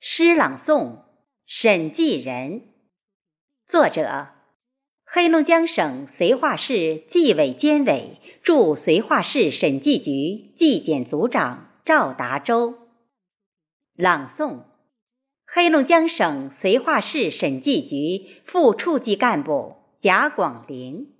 诗朗诵：审计人，作者：黑龙江省绥化市纪委监委驻绥化市审计局纪检组长赵达洲。朗诵：黑龙江省绥化市审计局副处级干部贾广林。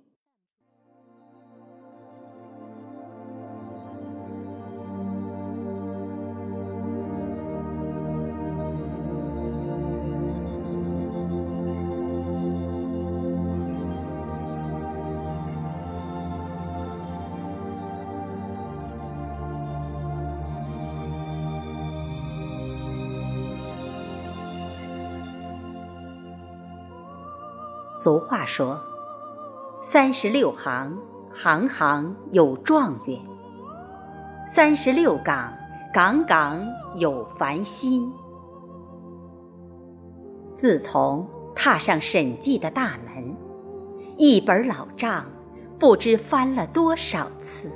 俗话说：“三十六行，行行有状元；三十六岗，岗岗有繁星。”自从踏上审计的大门，一本老账不知翻了多少次，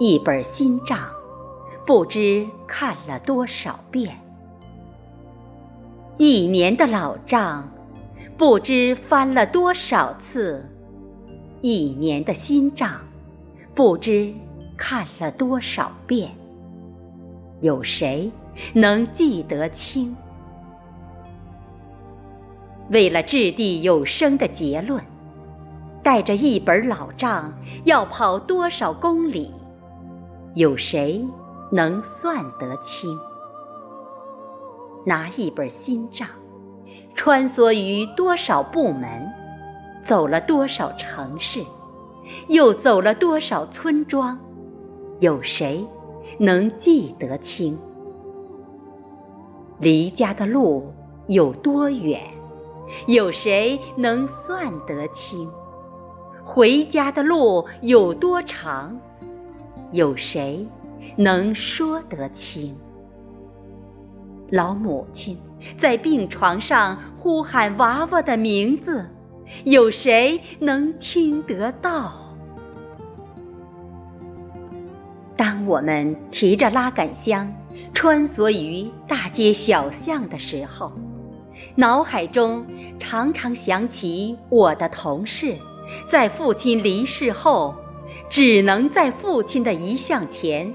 一本新账不知看了多少遍，一年的老账。不知翻了多少次，一年的新账，不知看了多少遍，有谁能记得清？为了掷地有声的结论，带着一本老账要跑多少公里，有谁能算得清？拿一本新账。穿梭于多少部门，走了多少城市，又走了多少村庄，有谁能记得清？离家的路有多远，有谁能算得清？回家的路有多长，有谁能说得清？老母亲。在病床上呼喊娃娃的名字，有谁能听得到？当我们提着拉杆箱穿梭于大街小巷的时候，脑海中常常想起我的同事，在父亲离世后，只能在父亲的遗像前，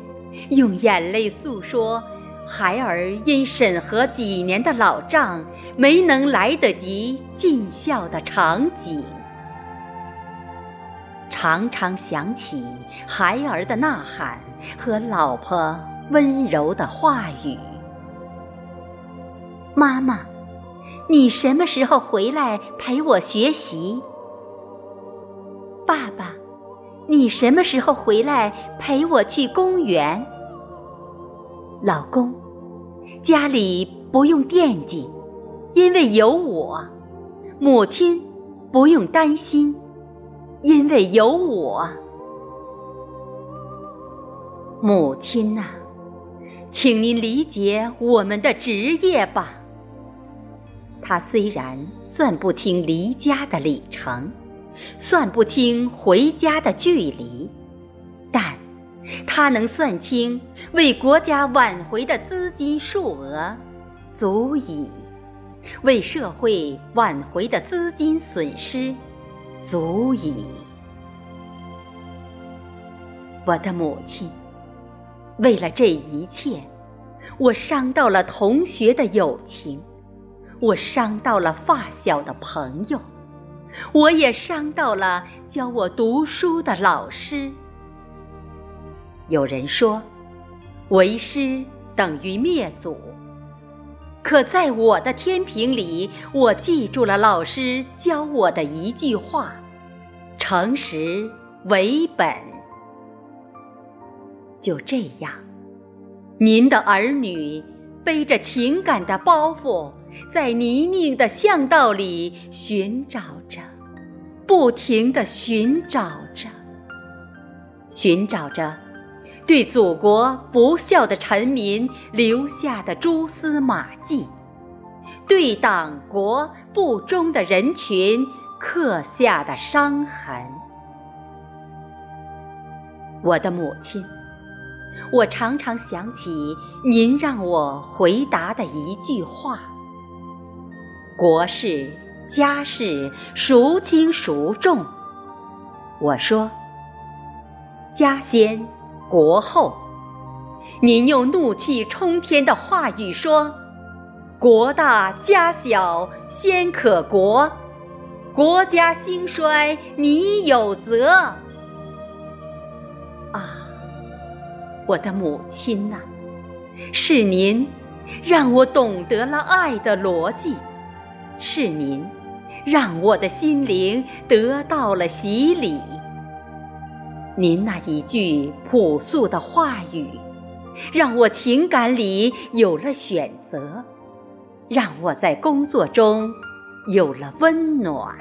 用眼泪诉说。孩儿因审核几年的老账，没能来得及尽孝的场景，常常想起孩儿的呐喊和老婆温柔的话语：“妈妈，你什么时候回来陪我学习？”“爸爸，你什么时候回来陪我去公园？”老公，家里不用惦记，因为有我；母亲不用担心，因为有我。母亲呐，请您理解我们的职业吧。他虽然算不清离家的里程，算不清回家的距离，但。他能算清为国家挽回的资金数额，足矣；为社会挽回的资金损失，足矣。我的母亲，为了这一切，我伤到了同学的友情，我伤到了发小的朋友，我也伤到了教我读书的老师。有人说，为师等于灭祖。可在我的天平里，我记住了老师教我的一句话：诚实为本。就这样，您的儿女背着情感的包袱，在泥泞的巷道里寻找着，不停的寻找着，寻找着。对祖国不孝的臣民留下的蛛丝马迹，对党国不忠的人群刻下的伤痕。我的母亲，我常常想起您让我回答的一句话：“国事、家事孰轻孰重？”我说：“家先，国后。”您用怒气冲天的话语说：“国大家小，先可国；国家兴衰，你有责。”啊，我的母亲呐，是您让我懂得了爱的逻辑，是您让我的心灵得到了洗礼。您那一句朴素的话语。让我情感里有了选择，让我在工作中有了温暖，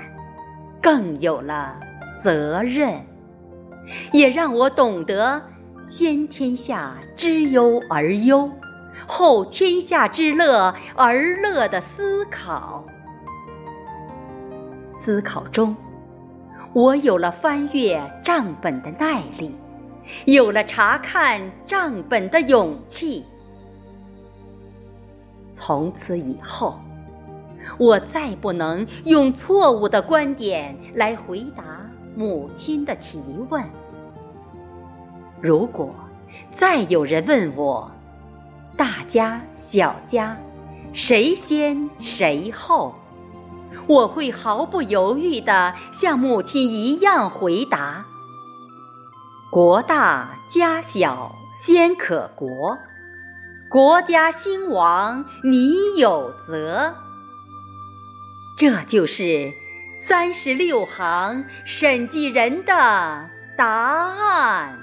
更有了责任，也让我懂得先天下之忧而忧，后天下之乐而乐的思考。思考中，我有了翻阅账本的耐力。有了查看账本的勇气，从此以后，我再不能用错误的观点来回答母亲的提问。如果再有人问我，大家小家，谁先谁后，我会毫不犹豫地像母亲一样回答。国大家小，先可国；国家兴亡，你有责。这就是三十六行审计人的答案。